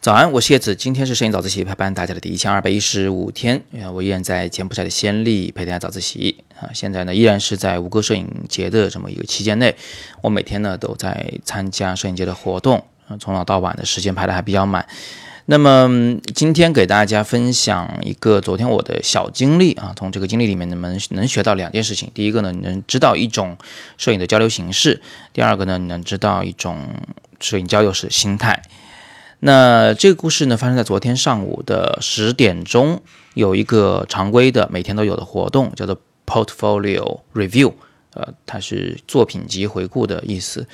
早安，我是叶子，今天是摄影早自习陪伴大家的第一千二百一十五天，我依然在柬埔寨的暹粒陪大家早自习啊。现在呢，依然是在吴哥摄影节的这么一个期间内，我每天呢都在参加摄影节的活动，从早到晚的时间排的还比较满。那么今天给大家分享一个昨天我的小经历啊，从这个经历里面，你们能学到两件事情。第一个呢，你能知道一种摄影的交流形式；第二个呢，你能知道一种摄影交流时心态。那这个故事呢，发生在昨天上午的十点钟，有一个常规的每天都有的活动，叫做 Portfolio Review，呃，它是作品集回顾的意思。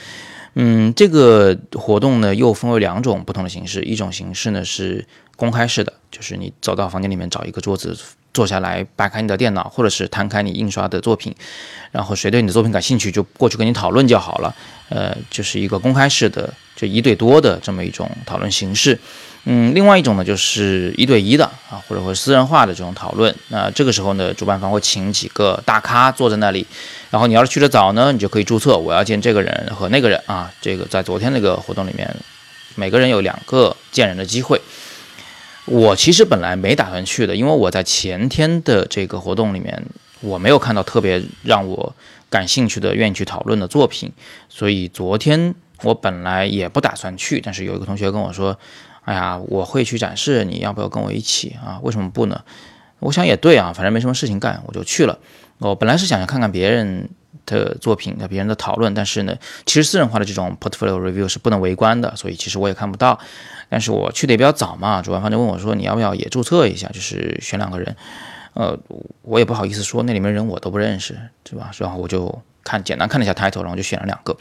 嗯，这个活动呢又分为两种不同的形式，一种形式呢是公开式的，就是你走到房间里面找一个桌子坐下来，摆开你的电脑，或者是摊开你印刷的作品，然后谁对你的作品感兴趣就过去跟你讨论就好了。呃，就是一个公开式的，就一对多的这么一种讨论形式。嗯，另外一种呢，就是一对一的啊，或者说私人化的这种讨论。那这个时候呢，主办方会请几个大咖坐在那里，然后你要是去的早呢，你就可以注册我要见这个人和那个人啊。这个在昨天那个活动里面，每个人有两个见人的机会。我其实本来没打算去的，因为我在前天的这个活动里面，我没有看到特别让我感兴趣的、愿意去讨论的作品，所以昨天我本来也不打算去。但是有一个同学跟我说。哎呀，我会去展示，你要不要跟我一起啊？为什么不呢？我想也对啊，反正没什么事情干，我就去了。我本来是想看看别人的作品和别人的讨论，但是呢，其实私人化的这种 portfolio review 是不能围观的，所以其实我也看不到。但是我去的也比较早嘛，主办方就问我说：“你要不要也注册一下？就是选两个人。”呃，我也不好意思说，那里面人我都不认识，对吧？然后我就看简单看了一下 title，然后就选了两个。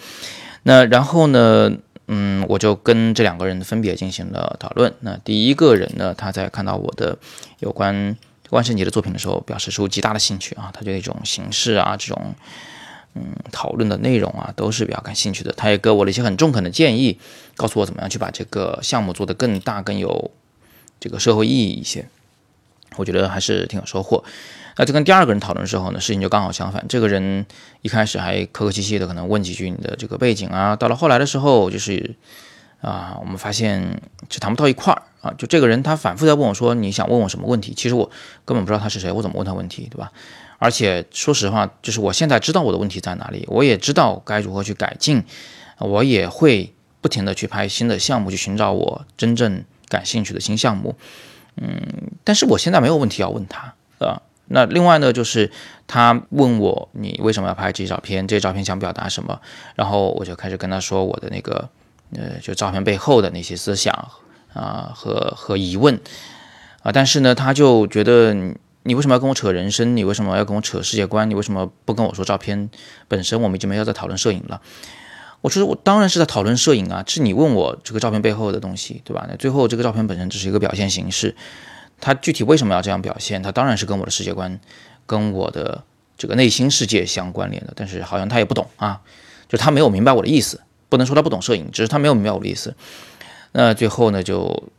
那然后呢？嗯，我就跟这两个人分别进行了讨论。那第一个人呢，他在看到我的有关万圣节的作品的时候，表示出极大的兴趣啊，他对这种形式啊，这种嗯讨论的内容啊，都是比较感兴趣的。他也给我了一些很中肯的建议，告诉我怎么样去把这个项目做得更大、更有这个社会意义一些。我觉得还是挺有收获。那就跟第二个人讨论的时候呢，事情就刚好相反。这个人一开始还客客气气的，可能问几句你的这个背景啊。到了后来的时候，就是啊，我们发现就谈不到一块儿啊。就这个人他反复在问我说：“你想问我什么问题？”其实我根本不知道他是谁，我怎么问他问题，对吧？而且说实话，就是我现在知道我的问题在哪里，我也知道该如何去改进，我也会不停的去拍新的项目，去寻找我真正感兴趣的新项目。嗯，但是我现在没有问题要问他，啊。那另外呢，就是他问我你为什么要拍这些照片？这些照片想表达什么？然后我就开始跟他说我的那个，呃，就照片背后的那些思想啊和和疑问啊。但是呢，他就觉得你为什么要跟我扯人生？你为什么要跟我扯世界观？你为什么不跟我说照片本身？我们已经没有在讨论摄影了。我说我当然是在讨论摄影啊，是你问我这个照片背后的东西，对吧？那最后这个照片本身只是一个表现形式。他具体为什么要这样表现？他当然是跟我的世界观、跟我的这个内心世界相关联的。但是好像他也不懂啊，就他没有明白我的意思。不能说他不懂摄影，只是他没有明白我的意思。那最后呢，就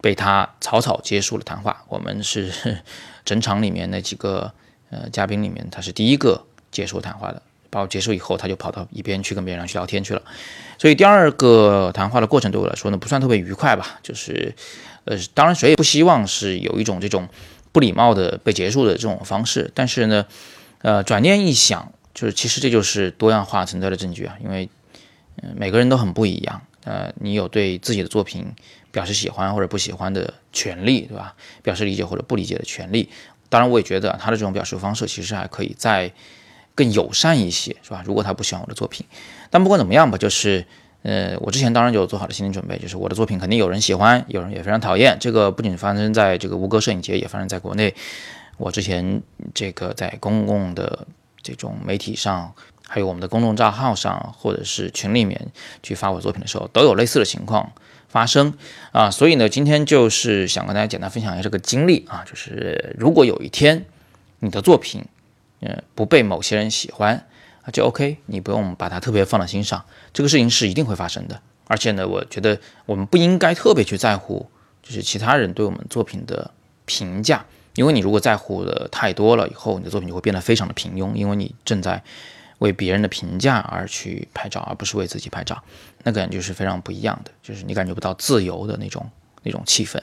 被他草草结束了谈话。我们是 整场里面那几个呃嘉宾里面，他是第一个结束谈话的。包括结束以后，他就跑到一边去跟别人去聊天去了。所以第二个谈话的过程对我来说呢，不算特别愉快吧，就是。呃，当然，谁也不希望是有一种这种不礼貌的被结束的这种方式。但是呢，呃，转念一想，就是其实这就是多样化存在的证据啊。因为，嗯，每个人都很不一样。呃，你有对自己的作品表示喜欢或者不喜欢的权利，对吧？表示理解或者不理解的权利。当然，我也觉得他的这种表述方式其实还可以再更友善一些，是吧？如果他不喜欢我的作品，但不管怎么样吧，就是。呃，我之前当然就做好了心理准备，就是我的作品肯定有人喜欢，有人也非常讨厌。这个不仅发生在这个吴哥摄影节，也发生在国内。我之前这个在公共的这种媒体上，还有我们的公众账号上，或者是群里面去发我作品的时候，都有类似的情况发生啊。所以呢，今天就是想跟大家简单分享一下这个经历啊，就是如果有一天你的作品，呃，不被某些人喜欢。就 OK，你不用把它特别放在心上，这个事情是一定会发生的。而且呢，我觉得我们不应该特别去在乎，就是其他人对我们作品的评价，因为你如果在乎的太多了，以后你的作品就会变得非常的平庸，因为你正在为别人的评价而去拍照，而不是为自己拍照，那感觉是非常不一样的，就是你感觉不到自由的那种那种气氛。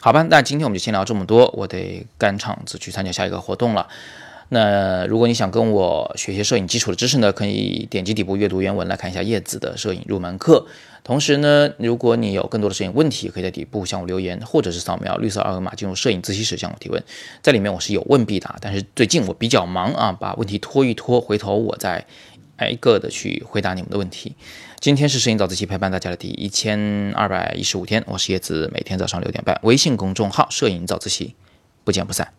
好吧，那今天我们就先聊这么多，我得赶场子去参加下一个活动了。那如果你想跟我学些摄影基础的知识呢，可以点击底部阅读原文来看一下叶子的摄影入门课。同时呢，如果你有更多的摄影问题，可以在底部向我留言，或者是扫描绿色二维码进入摄影自习室向我提问。在里面我是有问必答，但是最近我比较忙啊，把问题拖一拖，回头我再挨个的去回答你们的问题。今天是摄影早自习陪伴大家的第一千二百一十五天，我是叶子，每天早上六点半，微信公众号摄影早自习，不见不散。